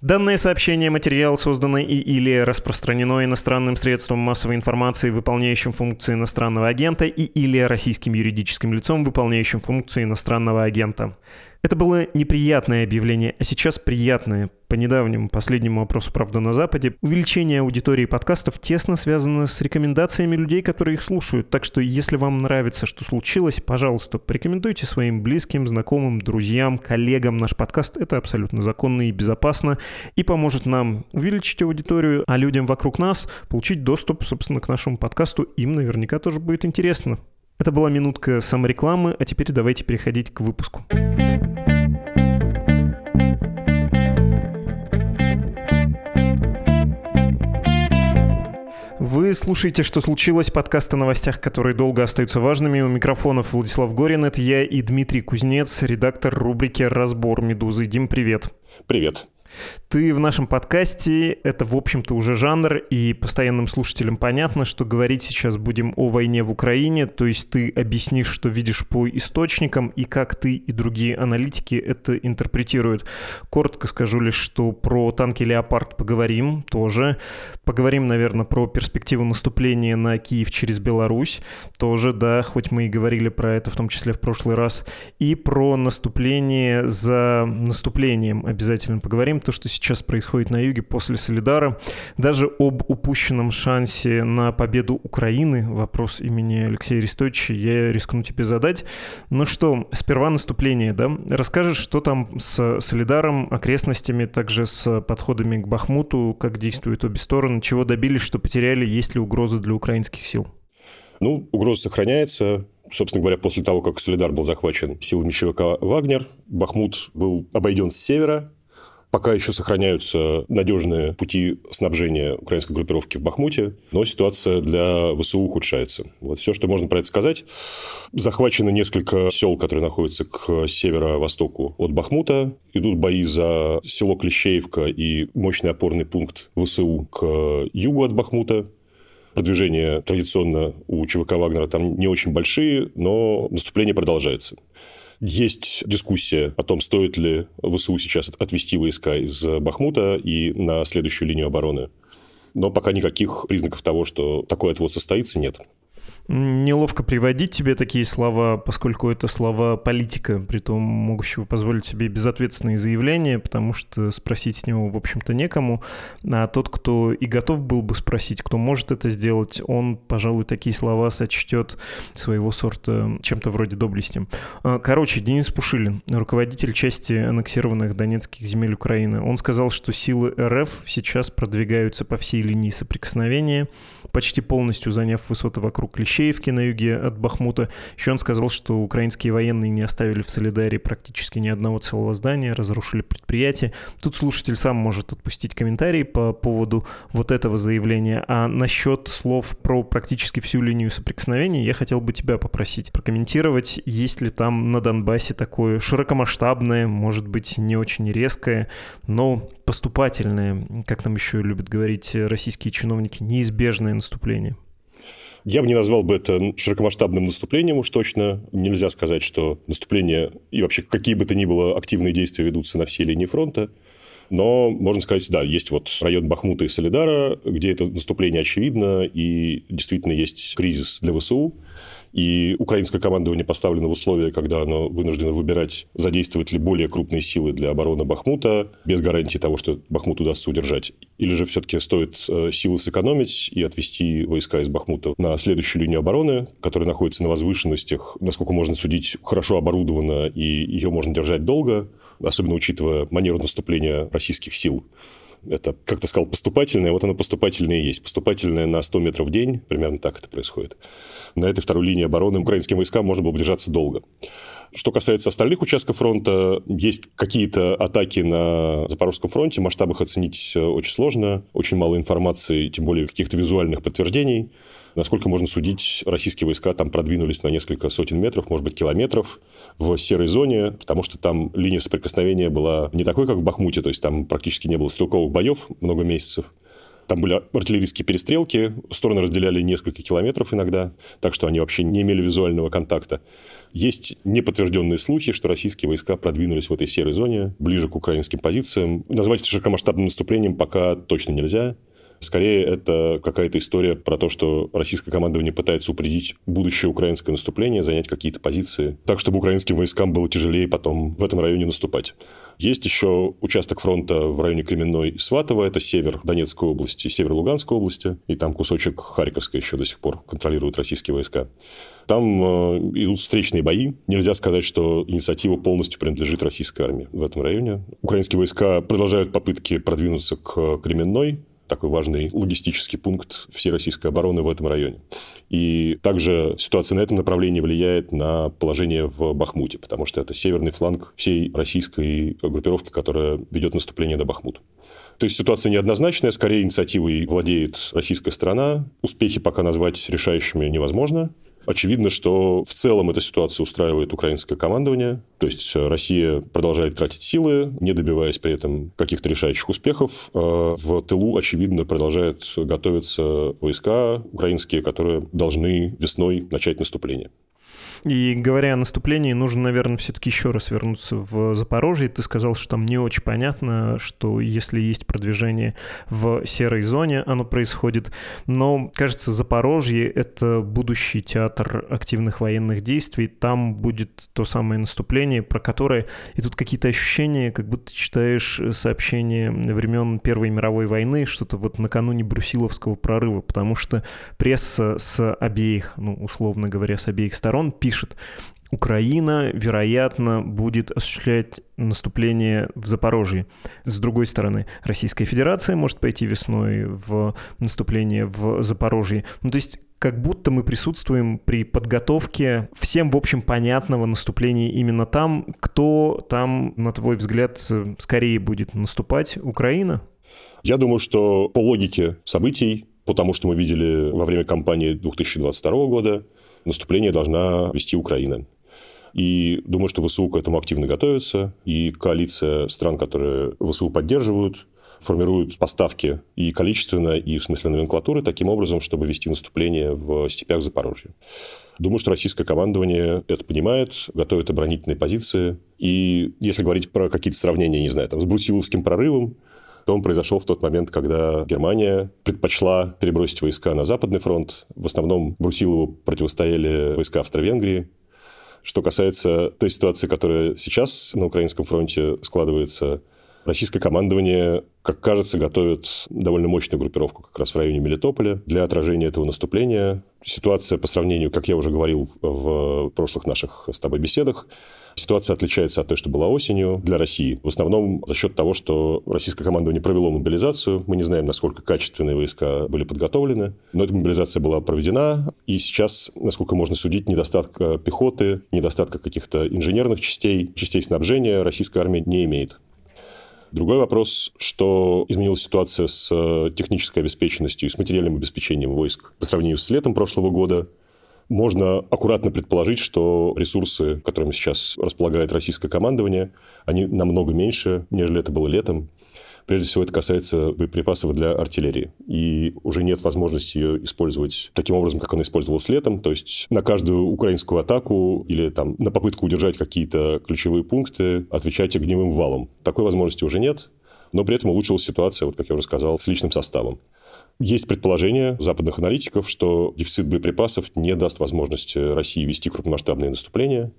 Данное сообщение, материал, созданный и или распространено иностранным средством массовой информации, выполняющим функции иностранного агента, и или российским юридическим лицом, выполняющим функции иностранного агента. Это было неприятное объявление, а сейчас приятное. По недавнему последнему опросу «Правда на Западе» увеличение аудитории подкастов тесно связано с рекомендациями людей, которые их слушают. Так что, если вам нравится, что случилось, пожалуйста, порекомендуйте своим близким, знакомым, друзьям, коллегам наш подкаст. Это абсолютно законно и безопасно и поможет нам увеличить аудиторию, а людям вокруг нас получить доступ, собственно, к нашему подкасту. Им наверняка тоже будет интересно. Это была минутка саморекламы, а теперь давайте переходить к выпуску. Вы слушаете «Что случилось?» подкаст о новостях, которые долго остаются важными. У микрофонов Владислав Горин, это я и Дмитрий Кузнец, редактор рубрики «Разбор Медузы». Дим, привет. Привет. Ты в нашем подкасте, это, в общем-то, уже жанр, и постоянным слушателям понятно, что говорить сейчас будем о войне в Украине, то есть ты объяснишь, что видишь по источникам, и как ты и другие аналитики это интерпретируют. Коротко скажу лишь, что про танки «Леопард» поговорим тоже. Поговорим, наверное, про перспективу наступления на Киев через Беларусь, тоже, да, хоть мы и говорили про это в том числе в прошлый раз, и про наступление за наступлением обязательно поговорим, то, что сейчас происходит на юге после Солидара. Даже об упущенном шансе на победу Украины, вопрос имени Алексея Арестовича, я рискну тебе задать. Ну что, сперва наступление, да? Расскажешь, что там с Солидаром, окрестностями, также с подходами к Бахмуту, как действуют обе стороны, чего добились, что потеряли, есть ли угрозы для украинских сил? Ну, угроза сохраняется. Собственно говоря, после того, как Солидар был захвачен силами ЧВК «Вагнер», Бахмут был обойден с севера, Пока еще сохраняются надежные пути снабжения украинской группировки в Бахмуте, но ситуация для ВСУ ухудшается. Вот все, что можно про это сказать. Захвачено несколько сел, которые находятся к северо-востоку от Бахмута. Идут бои за село Клещеевка и мощный опорный пункт ВСУ к югу от Бахмута. Продвижение традиционно у ЧВК Вагнера там не очень большие, но наступление продолжается. Есть дискуссия о том, стоит ли ВСУ сейчас отвести войска из Бахмута и на следующую линию обороны. Но пока никаких признаков того, что такой отвод состоится, нет. Неловко приводить тебе такие слова, поскольку это слова политика, при том могущего позволить себе безответственные заявления, потому что спросить с него, в общем-то, некому. А тот, кто и готов был бы спросить, кто может это сделать, он, пожалуй, такие слова сочтет своего сорта чем-то вроде доблести. А, короче, Денис Пушилин, руководитель части аннексированных донецких земель Украины, он сказал, что силы РФ сейчас продвигаются по всей линии соприкосновения, почти полностью заняв высоты вокруг Клещей Клещеевке на юге от Бахмута. Еще он сказал, что украинские военные не оставили в Солидаре практически ни одного целого здания, разрушили предприятие. Тут слушатель сам может отпустить комментарий по поводу вот этого заявления. А насчет слов про практически всю линию соприкосновения я хотел бы тебя попросить прокомментировать, есть ли там на Донбассе такое широкомасштабное, может быть, не очень резкое, но поступательное, как нам еще любят говорить российские чиновники, неизбежное наступление. Я бы не назвал бы это широкомасштабным наступлением уж точно. Нельзя сказать, что наступление и вообще какие бы то ни было активные действия ведутся на всей линии фронта. Но, можно сказать, да, есть вот район Бахмута и Солидара, где это наступление очевидно, и действительно есть кризис для ВСУ. И украинское командование поставлено в условия, когда оно вынуждено выбирать, задействовать ли более крупные силы для обороны Бахмута, без гарантии того, что Бахмут удастся удержать. Или же все-таки стоит э, силы сэкономить и отвести войска из Бахмута на следующую линию обороны, которая находится на возвышенностях, насколько можно судить, хорошо оборудована, и ее можно держать долго, особенно учитывая манеру наступления российских сил это, как ты сказал, поступательное, вот оно поступательное и есть. Поступательное на 100 метров в день, примерно так это происходит на этой второй линии обороны украинским войскам можно было бы держаться долго. Что касается остальных участков фронта, есть какие-то атаки на Запорожском фронте, масштаб их оценить э, очень сложно, очень мало информации, тем более каких-то визуальных подтверждений. Насколько можно судить, российские войска там продвинулись на несколько сотен метров, может быть, километров в серой зоне, потому что там линия соприкосновения была не такой, как в Бахмуте, то есть там практически не было стрелковых боев много месяцев. Там были артиллерийские перестрелки, стороны разделяли несколько километров иногда, так что они вообще не имели визуального контакта. Есть неподтвержденные слухи, что российские войска продвинулись в этой серой зоне, ближе к украинским позициям. Назвать это широкомасштабным наступлением пока точно нельзя. Скорее, это какая-то история про то, что российское командование пытается упредить будущее украинское наступление, занять какие-то позиции, так, чтобы украинским войскам было тяжелее потом в этом районе наступать. Есть еще участок фронта в районе Кременной и Сватово, это север Донецкой области, север Луганской области, и там кусочек Харьковской еще до сих пор контролируют российские войска. Там э, идут встречные бои. Нельзя сказать, что инициатива полностью принадлежит российской армии в этом районе. Украинские войска продолжают попытки продвинуться к Кременной, такой важный логистический пункт всей российской обороны в этом районе. И также ситуация на этом направлении влияет на положение в Бахмуте, потому что это северный фланг всей российской группировки, которая ведет наступление до Бахмута. То есть ситуация неоднозначная, скорее инициативой владеет российская сторона. Успехи пока назвать решающими невозможно. Очевидно, что в целом эта ситуация устраивает украинское командование. То есть э, Россия продолжает тратить силы, не добиваясь при этом каких-то решающих успехов. А в тылу, очевидно, продолжают готовиться войска украинские, которые должны весной начать наступление. И говоря о наступлении, нужно, наверное, все-таки еще раз вернуться в Запорожье. Ты сказал, что там не очень понятно, что если есть продвижение в серой зоне, оно происходит. Но, кажется, Запорожье — это будущий театр активных военных действий. Там будет то самое наступление, про которое... И тут какие-то ощущения, как будто читаешь сообщения времен Первой мировой войны, что-то вот накануне Брусиловского прорыва, потому что пресса с обеих, ну, условно говоря, с обеих сторон пишет, Украина, вероятно, будет осуществлять наступление в Запорожье. С другой стороны, Российская Федерация может пойти весной в наступление в Запорожье. Ну, то есть как будто мы присутствуем при подготовке всем, в общем, понятного наступления именно там. Кто там, на твой взгляд, скорее будет наступать? Украина? Я думаю, что по логике событий, по тому, что мы видели во время кампании 2022 года, наступление должна вести Украина. И думаю, что ВСУ к этому активно готовится. И коалиция стран, которые ВСУ поддерживают, формируют поставки и количественно, и в смысле номенклатуры таким образом, чтобы вести наступление в степях Запорожья. Думаю, что российское командование это понимает, готовит оборонительные позиции. И если говорить про какие-то сравнения, не знаю, там, с Брусиловским прорывом, то он произошел в тот момент, когда Германия предпочла перебросить войска на Западный фронт. В основном Брусилову противостояли войска Австро-Венгрии. Что касается той ситуации, которая сейчас на украинском фронте складывается, российское командование, как кажется, готовит довольно мощную группировку как раз в районе Мелитополя для отражения этого наступления. Ситуация по сравнению, как я уже говорил в прошлых наших с тобой беседах, Ситуация отличается от той, что была осенью для России. В основном за счет того, что российское командование провело мобилизацию. Мы не знаем, насколько качественные войска были подготовлены. Но эта мобилизация была проведена. И сейчас, насколько можно судить, недостатка пехоты, недостатка каких-то инженерных частей, частей снабжения российская армия не имеет. Другой вопрос, что изменилась ситуация с технической обеспеченностью и с материальным обеспечением войск по сравнению с летом прошлого года можно аккуратно предположить, что ресурсы, которыми сейчас располагает российское командование, они намного меньше, нежели это было летом. Прежде всего, это касается боеприпасов для артиллерии. И уже нет возможности ее использовать таким образом, как она использовалась летом. То есть на каждую украинскую атаку или там, на попытку удержать какие-то ключевые пункты отвечать огневым валом. Такой возможности уже нет. Но при этом улучшилась ситуация, вот как я уже сказал, с личным составом. Есть предположение западных аналитиков, что дефицит боеприпасов не даст возможности России вести крупномасштабные наступления.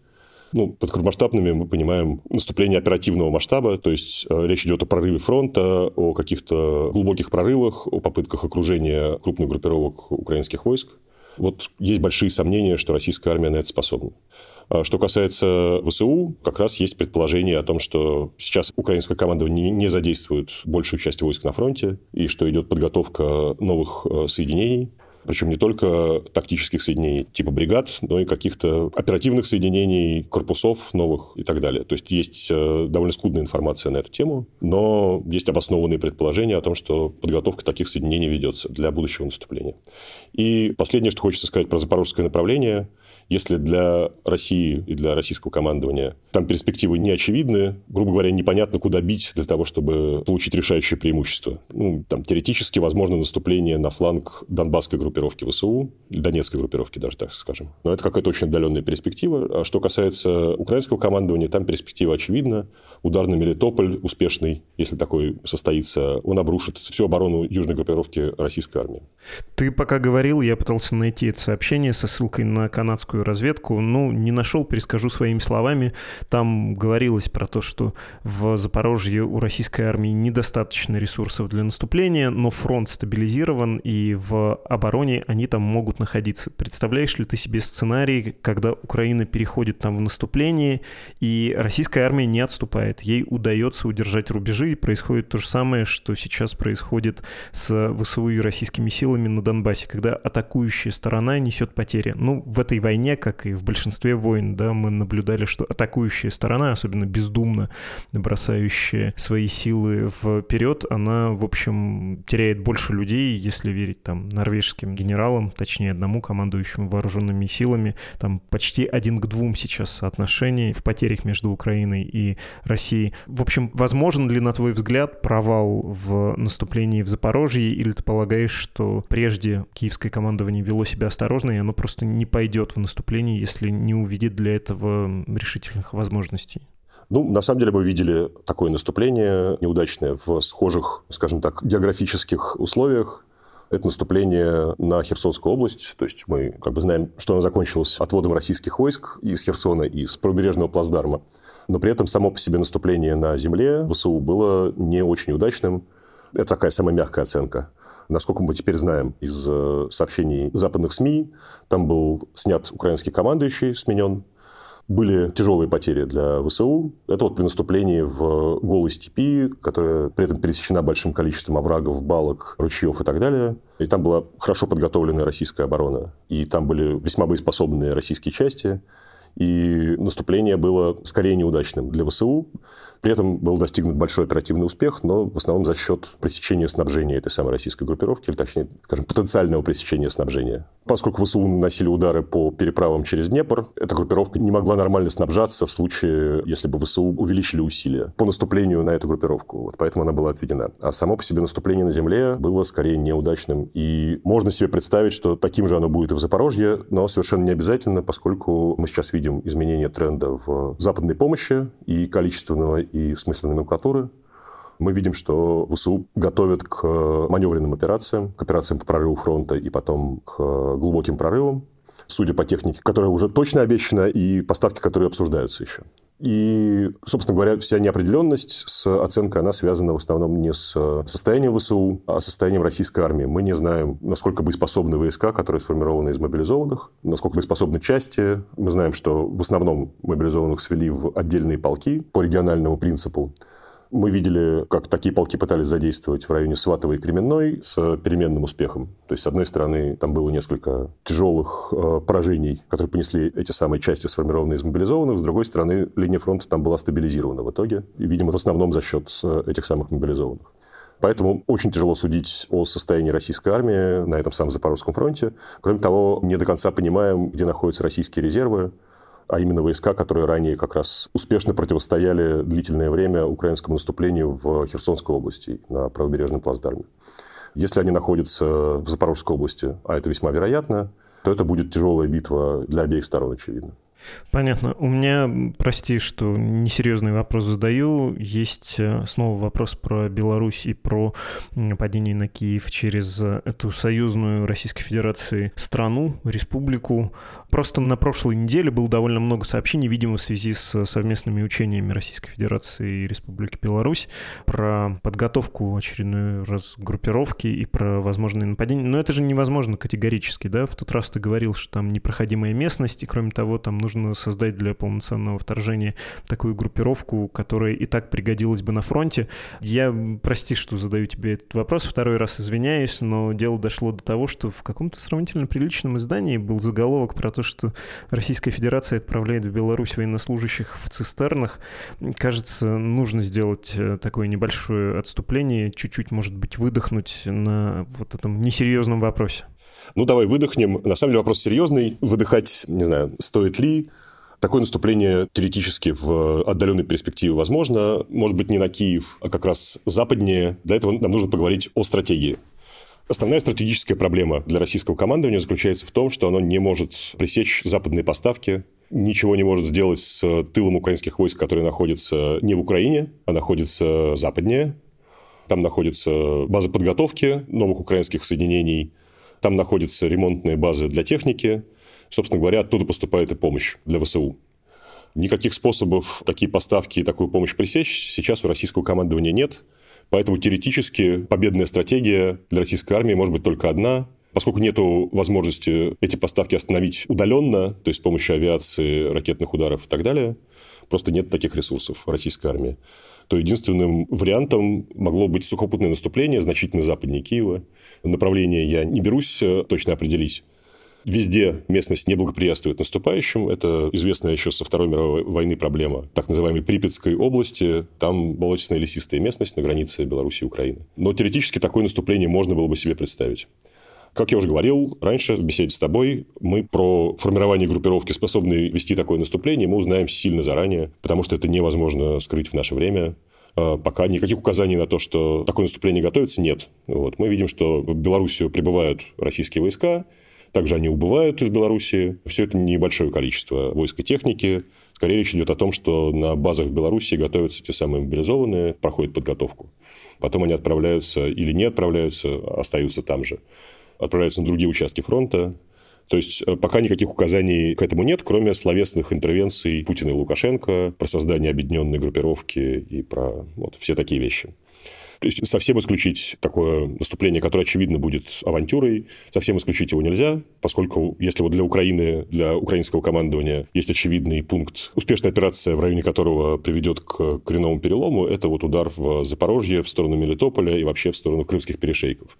Ну, под крупномасштабными мы понимаем наступление оперативного масштаба, то есть э, речь идет о прорыве фронта, о каких-то глубоких прорывах, о попытках окружения крупных группировок украинских войск. Вот есть большие сомнения, что российская армия на это способна. А что касается ВСУ, как раз есть предположение о том, что сейчас украинское командование не задействует большую часть войск на фронте, и что идет подготовка новых э, соединений, причем не только тактических соединений типа бригад, но и каких-то оперативных соединений, корпусов новых и так далее. То есть есть э, довольно скудная информация на эту тему, но есть обоснованные предположения о том, что подготовка таких соединений ведется для будущего наступления. И последнее, что хочется сказать про запорожское направление – Если для России и для российского командования там перспективы не очевидны, грубо говоря, непонятно, куда бить для того, чтобы получить решающее преимущество. Ну, там теоретически возможно наступление на фланг донбасской группировки ВСУ, донецкой группировки даже, так скажем. Но это какая-то очень отдаленная перспектива. А что касается украинского командования, там перспектива очевидна. Удар на Мелитополь успешный, если такой состоится, он обрушит всю оборону южной группировки российской армии. Ты пока говорил, я пытался найти это сообщение со ссылкой на канадскую разведку. Ну, не нашел, перескажу своими словами. Там говорилось про то, что в Запорожье у российской армии недостаточно ресурсов для наступления, но фронт стабилизирован, и в обороне они там могут находиться. Представляешь ли ты себе сценарий, когда Украина переходит там в наступление, и российская армия не отступает, ей удается удержать рубежи, и происходит то же самое, что сейчас происходит с ВСУ и российскими силами на Донбассе, когда атакующая сторона несет потери. Ну, в этой войне, как и в большинстве войн, да, мы наблюдали, что атакующая сторона, особенно бездумно бросающая свои силы вперед, она, в общем, теряет больше людей, если верить там норвежским генералам, точнее одному командующему вооруженными силами, там почти один к двум сейчас соотношение в потерях между Украиной и Россией. В общем, возможен ли, на твой взгляд, провал в наступлении в Запорожье, или ты полагаешь, что прежде киевское командование вело себя осторожно, и оно просто не пойдет в наступление, если не увидит для этого решительных возможностей? Ну, на самом деле мы видели такое наступление неудачное в схожих, скажем так, географических условиях. Это наступление на Херсонскую область. То есть мы как бы знаем, что оно закончилось отводом российских войск из Херсона и с пробережного плацдарма. Но при этом само по себе наступление на земле ВСУ было не очень удачным. Это такая самая мягкая оценка. Насколько мы теперь знаем из э, сообщений западных СМИ, там был снят украинский командующий, сменен. Были тяжелые потери для ВСУ. Это вот при наступлении в голой степи, которая при этом пересечена большим количеством оврагов, балок, ручьев и так далее. И там была хорошо подготовленная российская оборона. И там были весьма боеспособные российские части. И наступление было скорее неудачным для ВСУ. При этом был достигнут большой оперативный успех, но в основном за счет пресечения снабжения этой самой российской группировки, или точнее, скажем, потенциального пресечения снабжения. Поскольку ВСУ наносили удары по переправам через Днепр, эта группировка не могла нормально снабжаться в случае, если бы ВСУ увеличили усилия по наступлению на эту группировку. Вот поэтому она была отведена. А само по себе наступление на земле было скорее неудачным. И можно себе представить, что таким же оно будет и в Запорожье, но совершенно не обязательно, поскольку мы сейчас видим изменение тренда в западной помощи и количественного и в смысле номенклатуры, мы видим, что ВСУ готовят к маневренным операциям, к операциям по прорыву фронта и потом к глубоким прорывам, судя по технике, которая уже точно обещана, и поставки, которые обсуждаются еще. И, собственно говоря, вся неопределенность с оценкой, она связана в основном не с состоянием ВСУ, а с состоянием российской армии. Мы не знаем, насколько боеспособны войска, которые сформированы из мобилизованных, насколько боеспособны части. Мы знаем, что в основном мобилизованных свели в отдельные полки по региональному принципу. Мы видели, как такие полки пытались задействовать в районе Сватовой и Кременной с переменным успехом. То есть, с одной стороны, там было несколько тяжелых э, поражений, которые понесли эти самые части, сформированные из мобилизованных. С другой стороны, линия фронта там была стабилизирована в итоге. И, видимо, в основном за счет э, этих самых мобилизованных. Поэтому очень тяжело судить о состоянии российской армии на этом самом Запорожском фронте. Кроме того, не до конца понимаем, где находятся российские резервы а именно войска, которые ранее как раз успешно противостояли длительное время украинскому наступлению в Херсонской области на правобережном плацдарме. Если они находятся в Запорожской области, а это весьма вероятно, то это будет тяжелая битва для обеих сторон, очевидно. Понятно. У меня, прости, что несерьезный вопрос задаю. Есть э, снова вопрос про Беларусь и про падение на Киев через эту союзную Российской Федерации страну, республику. Просто на прошлой неделе было довольно много сообщений, видимо, в связи с совместными учениями Российской Федерации и Республики Беларусь про подготовку очередной раз группировки и про возможные нападения. Но это же невозможно категорически, да? В тот раз ты говорил, что там непроходимая местность, и кроме того, там нужно нужно создать для полноценного вторжения такую группировку, которая и так пригодилась бы на фронте. Я, прости, что задаю тебе этот вопрос, второй раз извиняюсь, но дело дошло до того, что в каком-то сравнительно приличном издании был заголовок про то, что Российская Федерация отправляет в Беларусь военнослужащих в цистернах. Кажется, нужно сделать э, такое небольшое отступление, чуть-чуть, может быть, выдохнуть на вот этом несерьезном вопросе. Ну, давай выдохнем. На самом деле вопрос серьезный. Выдыхать, не знаю, стоит ли. Такое наступление теоретически в отдаленной перспективе возможно. Может быть, не на Киев, а как раз западнее. Для этого нам нужно поговорить о стратегии. Основная стратегическая проблема для российского командования заключается в том, что оно не может пресечь западные поставки, ничего не может сделать с тылом украинских войск, которые находятся не в Украине, а находятся западнее. Там находится база подготовки новых украинских соединений, там находятся ремонтные базы для техники. Собственно говоря, оттуда поступает и помощь для ВСУ. Никаких способов такие поставки и такую помощь пресечь сейчас у российского командования нет. Поэтому теоретически победная стратегия для российской армии может быть только одна. Поскольку нет возможности эти поставки остановить удаленно, то есть с помощью авиации, ракетных ударов и так далее, просто нет таких ресурсов в российской армии, то единственным вариантом могло быть сухопутное наступление значительно западнее Киева. Направление я не берусь э, точно определить. Везде местность не благоприятствует наступающим. Это известная еще со Второй мировой войны проблема так называемой Припятской области. Там болотистая лесистая местность на границе Беларуси и Украины. Но теоретически такое наступление можно было бы себе представить. Как я уже говорил раньше в беседе с тобой, мы про формирование группировки, способной вести такое наступление, мы узнаем сильно заранее, потому что это невозможно скрыть в наше время. А, пока никаких указаний на то, что такое наступление готовится, нет. Вот. Мы видим, что в Белоруссию прибывают российские войска, также они убывают из Белоруссии. Все это небольшое количество войск и техники. Скорее речь идет о том, что на базах в Беларуси готовятся те самые мобилизованные, проходят подготовку. Потом они отправляются или не отправляются, остаются там же. Отправляются на другие участки фронта. То есть, э, пока никаких указаний к этому нет, кроме словесных интервенций Путина и Лукашенко про создание объединенной группировки и про вот, все такие вещи. То есть совсем исключить такое наступление, которое, очевидно, будет авантюрой, совсем исключить его нельзя, поскольку если вот для Украины, для украинского командования есть очевидный пункт, успешная операция, в районе которого приведет к коренному перелому, это вот удар в Запорожье в сторону Мелитополя и вообще в сторону крымских перешейков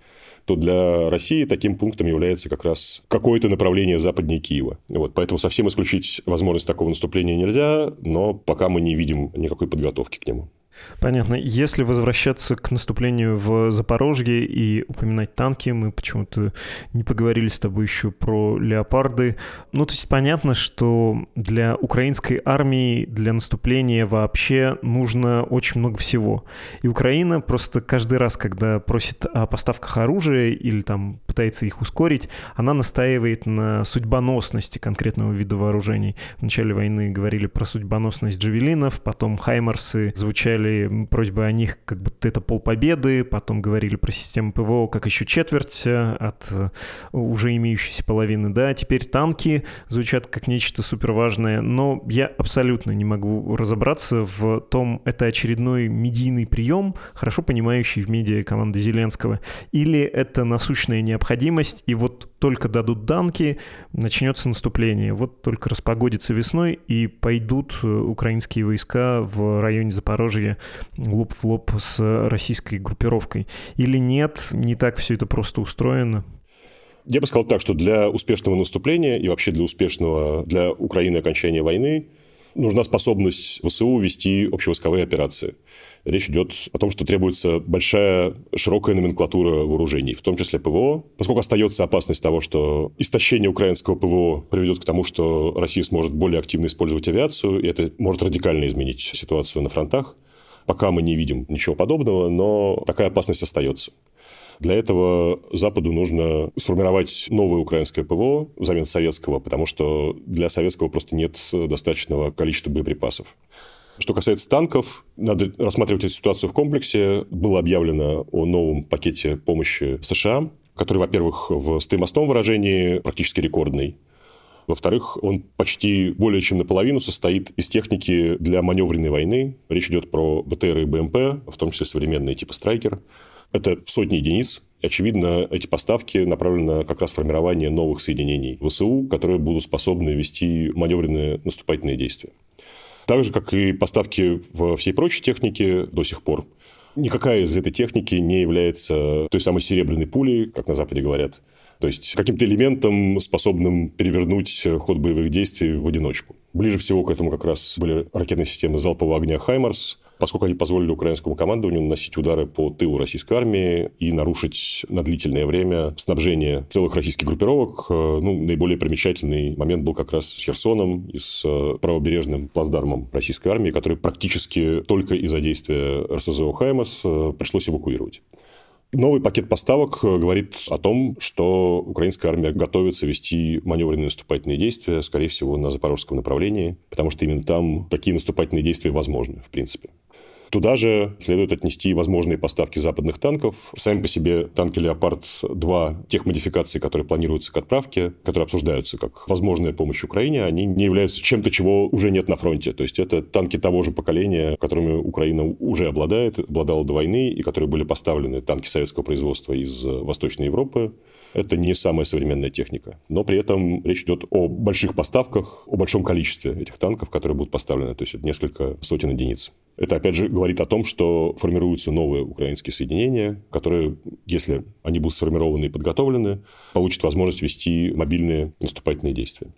то для России таким пунктом является как раз какое-то направление западнее Киева. Вот, поэтому совсем исключить возможность такого наступления нельзя, но пока мы не видим никакой подготовки к нему. Понятно. Если возвращаться к наступлению в Запорожье и упоминать танки, мы почему-то не поговорили с тобой еще про леопарды. Ну, то есть понятно, что для украинской армии, для наступления вообще нужно очень много всего. И Украина просто каждый раз, когда просит о поставках оружия или там пытается их ускорить, она настаивает на судьбоносности конкретного вида вооружений. В начале войны говорили про судьбоносность джавелинов, потом хаймарсы звучали звучали просьбы о них, как будто это полпобеды, потом говорили про систему ПВО как еще четверть э, от э, уже имеющейся половины, да, теперь танки звучат как нечто супер важное, но я абсолютно не могу разобраться в том, это очередной медийный прием, хорошо понимающий в медиа команды Зеленского, или это насущная необходимость, и вот только дадут данки, начнется наступление. Вот только распогодится весной, и пойдут э, украинские войска в районе Запорожья лоб в лоб с российской группировкой. Или нет, не так все это просто устроено? Я бы сказал так, что для успешного наступления и вообще для успешного для Украины окончания войны нужна способность ВСУ вести общевойсковые операции. Речь идет о том, что требуется большая, широкая номенклатура вооружений, в том числе ПВО. Поскольку остается опасность того, что истощение украинского ПВО приведет к тому, что Россия сможет более активно использовать авиацию, и это может радикально изменить ситуацию на фронтах. Пока мы не видим ничего подобного, но такая опасность остается. Для этого Западу нужно сформировать новое украинское ПВО взамен советского, потому что для советского просто нет достаточного количества боеприпасов. Что касается танков, надо рассматривать эту ситуацию в комплексе. Было объявлено о новом пакете помощи США, который, во-первых, в стоимостном выражении практически рекордный. Во-вторых, он почти более чем наполовину состоит из техники для маневренной войны. Речь идет про БТР и БМП, в том числе современные типа «Страйкер». Это сотни единиц. Очевидно, эти поставки направлены как раз формирование новых соединений ВСУ, которые будут способны вести маневренные наступательные действия. Так же, как и поставки во всей прочей технике до сих пор. Никакая из этой техники не является той самой серебряной пулей, как на Западе говорят. То есть каким-то элементом, способным перевернуть ход боевых действий в одиночку. Ближе всего к этому как раз были ракетные системы залпового огня «Хаймарс», поскольку они позволили украинскому командованию наносить удары по тылу российской армии и нарушить на длительное время снабжение целых российских группировок. Э, ну, наиболее примечательный момент был как раз с Херсоном и с э, правобережным плацдармом российской армии, который практически только из-за действия РСЗО «Хаймас» э, пришлось эвакуировать. Новый пакет поставок говорит о том, что украинская армия готовится вести маневренные наступательные действия, скорее всего, на запорожском направлении, потому что именно там такие наступательные действия возможны, в принципе. Туда же следует отнести возможные поставки западных танков. Сами по себе танки «Леопард-2», тех модификаций, которые планируются к отправке, которые обсуждаются как возможная помощь Украине, они не являются чем-то, чего уже нет на фронте. То есть это танки того же поколения, которыми Украина уже обладает, обладала до войны, и которые были поставлены, танки советского производства из Восточной Европы. Это не самая современная техника. Но при этом речь идет о больших поставках, о большом количестве этих танков, которые будут поставлены. То есть это несколько сотен единиц. Это, опять же, говорит о том, что формируются новые украинские соединения, которые, если они будут сформированы и подготовлены, получат возможность вести мобильные наступательные действия.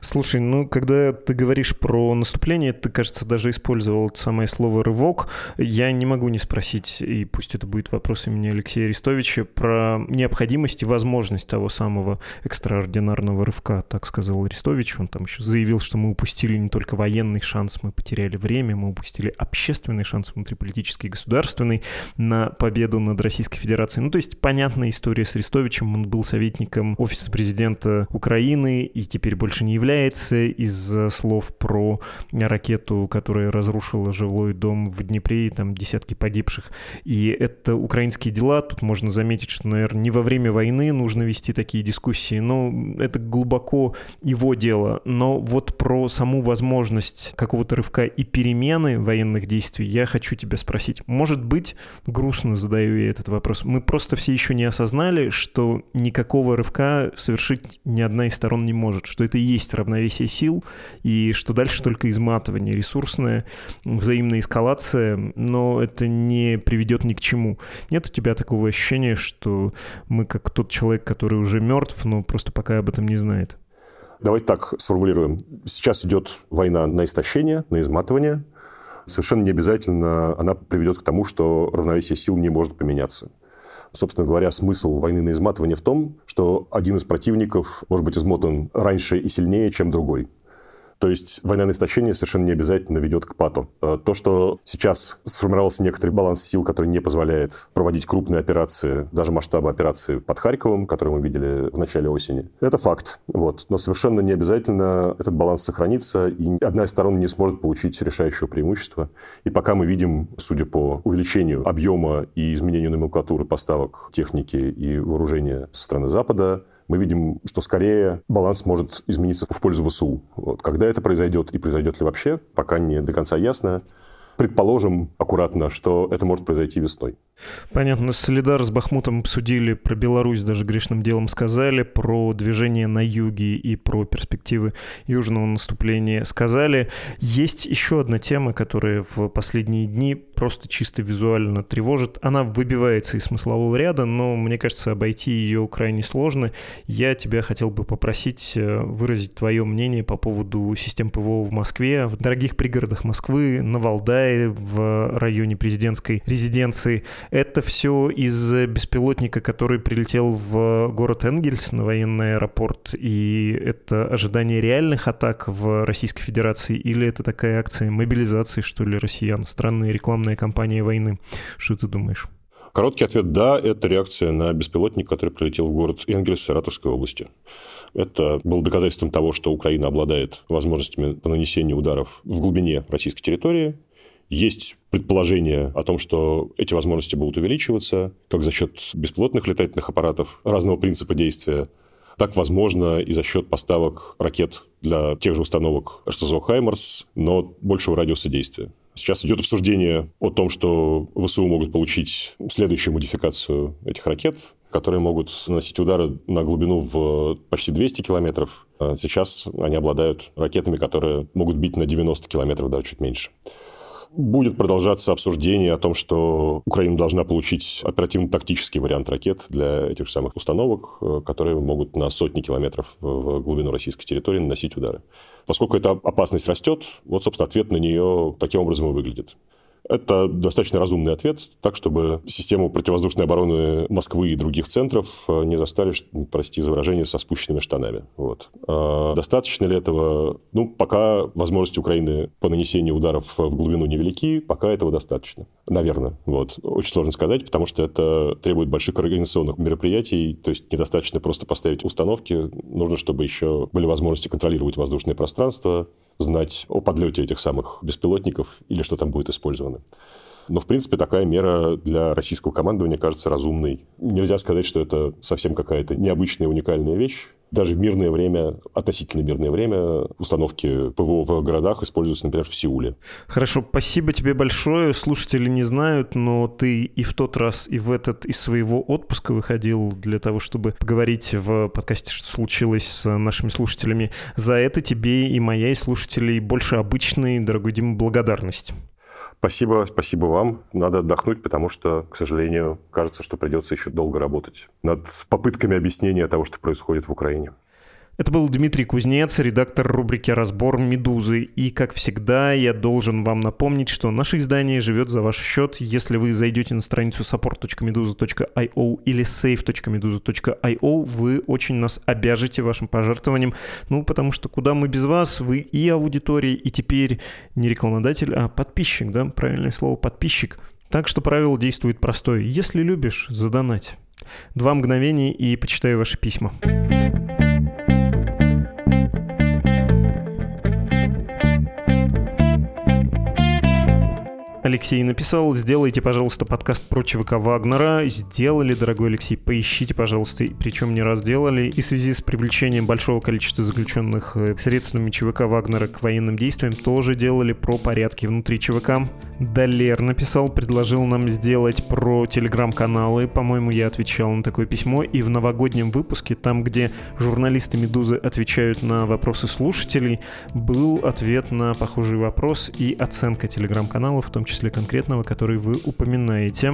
Слушай, ну, когда ты говоришь про наступление, ты, кажется, даже использовал самое слово «рывок». Я не могу не спросить, и пусть это будет вопрос имени Алексея Арестовича, про необходимость и возможность того самого экстраординарного рывка, так сказал Арестович. Он там еще заявил, что мы упустили не только военный шанс, мы потеряли время, мы упустили общественный шанс внутриполитический и государственный на победу над Российской Федерацией. Ну, то есть понятная история с Арестовичем. Он был советником офиса президента Украины и теперь больше больше не является из слов про ракету, которая разрушила жилой дом в Днепре, и там десятки погибших. И это украинские дела. Тут можно заметить, что, наверное, не во время войны нужно вести такие дискуссии, но это глубоко его дело. Но вот про саму возможность какого-то рывка и перемены военных действий я хочу тебя спросить. Может быть, грустно задаю я этот вопрос, мы просто все еще не осознали, что никакого рывка совершить ни одна из сторон не может, что это и есть равновесие сил, и что дальше только изматывание ресурсное, взаимная эскалация, но это не приведет ни к чему. Нет у тебя такого ощущения, что мы как тот человек, который уже мертв, но просто пока об этом не знает? Давайте так сформулируем. Сейчас идет война на истощение, на изматывание. Совершенно не обязательно она приведет к тому, что равновесие сил не может поменяться. Собственно говоря, смысл войны на изматывание в том, что один из противников может быть измотан раньше и сильнее, чем другой. То есть война на истощение совершенно не обязательно ведет к пату. Э, то, что сейчас сформировался некоторый баланс сил, который не позволяет проводить крупные операции, даже масштабы операции под Харьковом, которые мы видели в начале осени, это факт. Вот. Но совершенно не обязательно этот баланс сохранится, и одна из сторон не сможет получить решающего преимущества. И пока мы видим, судя по увеличению объема и изменению номенклатуры поставок техники и вооружения со стороны Запада, мы видим, что скорее баланс может измениться в пользу ВСУ. Вот. Когда это произойдет и произойдет ли вообще, пока не до конца ясно. Предположим аккуратно, что это может произойти весной. Понятно. Солидар с Бахмутом обсудили, про Беларусь даже грешным делом сказали, про движение на юге и про перспективы южного наступления сказали. Есть еще одна тема, которая в последние дни просто чисто визуально тревожит. Она выбивается из смыслового ряда, но мне кажется, обойти ее крайне сложно. Я тебя хотел бы попросить э, выразить твое мнение по поводу систем ПВО в Москве, в дорогих пригородах Москвы, на Валдае, в районе президентской резиденции. Это все из беспилотника, который прилетел в город Энгельс на военный аэропорт, и это ожидание реальных атак в Российской Федерации, или это такая акция мобилизации, что ли, россиян? Странная рекламная кампания войны. Что ты думаешь? Короткий ответ – да, это реакция на беспилотник, который прилетел в город Энгельс Саратовской области. Это было доказательством того, что Украина обладает возможностями по нанесению ударов в глубине российской территории, есть предположение о том, что эти возможности будут увеличиваться, как за счет беспилотных летательных аппаратов разного принципа действия, так, возможно, и за счет поставок ракет для тех же установок РСЗО «Хаймарс», но большего радиуса действия. Сейчас идет обсуждение о том, что ВСУ могут получить следующую модификацию этих ракет, которые могут наносить удары на глубину в почти 200 километров. А сейчас они обладают ракетами, которые могут бить на 90 километров, даже чуть меньше. Будет продолжаться обсуждение о том, что Украина должна получить оперативно-тактический вариант ракет для этих же самых установок, э, которые могут на сотни километров в глубину российской территории наносить удары. Поскольку эта опасность растет, вот, собственно, ответ на нее таким образом и выглядит. Это достаточно разумный ответ, так, чтобы систему противовоздушной обороны Москвы и других центров э, не застали, прости за выражение, со спущенными штанами. Вот. А достаточно ли этого? Ну, пока возможности Украины по нанесению ударов в глубину невелики, пока этого достаточно. Наверное. Вот. Очень сложно сказать, потому что это требует больших организационных мероприятий, то есть недостаточно просто поставить установки, нужно, чтобы еще были возможности контролировать воздушное пространство, знать о подлете этих самых беспилотников или что там будет использовано. Но, в принципе, такая мера для российского командования кажется разумной. Нельзя сказать, что это совсем какая-то необычная уникальная вещь даже мирное время, относительно мирное время, установки ПВО в городах используются, например, в Сеуле. Хорошо, спасибо тебе большое. Слушатели не знают, но ты и в тот раз, и в этот из своего отпуска выходил для того, чтобы поговорить в подкасте, что случилось с нашими слушателями. За это тебе и моя, и слушателей больше обычной, дорогой Дима, благодарность. Спасибо, спасибо вам. Надо отдохнуть, потому что, к сожалению, кажется, что придется еще долго работать над попытками объяснения того, что происходит в Украине. Это был Дмитрий Кузнец, редактор рубрики «Разбор Медузы». И, как всегда, я должен вам напомнить, что наше издание живет за ваш счет. Если вы зайдете на страницу support.meduza.io или save.meduza.io, вы очень нас обяжете вашим пожертвованием. Ну, потому что куда мы без вас? Вы и аудитория, и теперь не рекламодатель, а подписчик, да? Правильное слово «подписчик». Так что правило действует простое. Если любишь, задонать. Два мгновения и почитаю ваши письма. Алексей написал, сделайте, пожалуйста, подкаст про ЧВК Вагнера. Сделали, дорогой Алексей, поищите, пожалуйста, причем не раз делали. И в связи с привлечением большого количества заключенных э, средствами ЧВК Вагнера к военным действиям тоже делали про порядки внутри ЧВК. Далер написал, предложил нам сделать про телеграм-каналы. По-моему, я отвечал на такое письмо. И в новогоднем выпуске, там, где журналисты «Медузы» отвечают на вопросы слушателей, был ответ на похожий вопрос и оценка телеграм-каналов, в том числе конкретного, который вы упоминаете.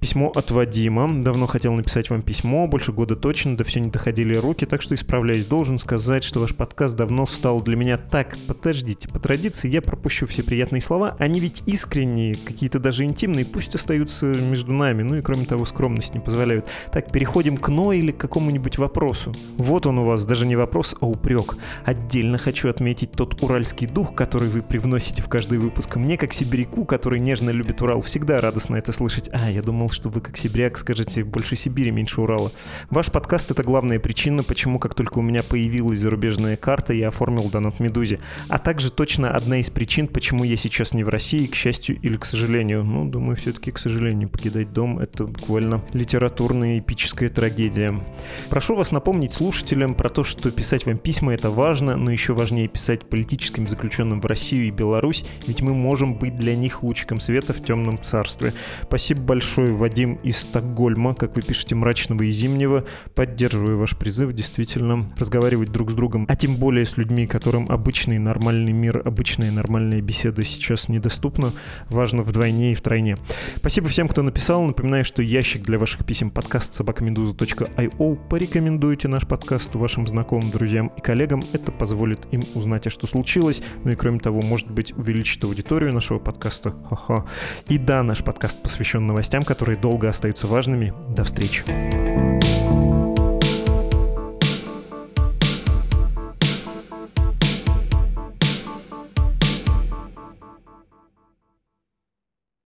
Письмо от Вадима. Давно хотел написать вам письмо, больше года точно, да все не доходили руки, так что исправляюсь. Должен сказать, что ваш подкаст давно стал для меня так. Подождите, по традиции я пропущу все приятные слова. Они ведь искренние, какие-то даже интимные, пусть остаются между нами. Ну и кроме того, скромность не позволяют. Так, переходим к «но» или к какому-нибудь вопросу. Вот он у вас, даже не вопрос, а упрек. Отдельно хочу отметить тот уральский дух, который вы привносите в каждый выпуск. Мне, как сибиряку, который нежно любит Урал, всегда радостно это слышать. А, я думал, что вы как сибиряк скажете «больше Сибири, меньше Урала». Ваш подкаст — это главная причина, почему, как только у меня появилась зарубежная карта, я оформил донат Медузе. А также точно одна из причин, почему я сейчас не в России, к счастью или к сожалению. Ну, думаю, все-таки к сожалению. Покидать дом — это буквально литературная эпическая трагедия. Прошу вас напомнить слушателям про то, что писать вам письма — это важно, но еще важнее писать политическим заключенным в Россию и Беларусь, ведь мы можем быть для них лучиком света в темном царстве. Спасибо большое, Вадим из Стокгольма, как вы пишете, мрачного и зимнего. Поддерживаю ваш призыв, действительно, разговаривать друг с другом, а тем более с людьми, которым обычный нормальный мир, обычная нормальная беседа сейчас недоступна, важно вдвойне и втройне. Спасибо всем, кто написал. Напоминаю, что ящик для ваших писем подкаст собакамедуза.io. Порекомендуйте наш подкаст вашим знакомым, друзьям и коллегам. Это позволит им узнать, а что случилось. Ну и кроме того, может быть, увеличит аудиторию нашего подкаста. Ха-ха. И да, наш подкаст посвящен новостям, которые долго остаются важными. До встречи.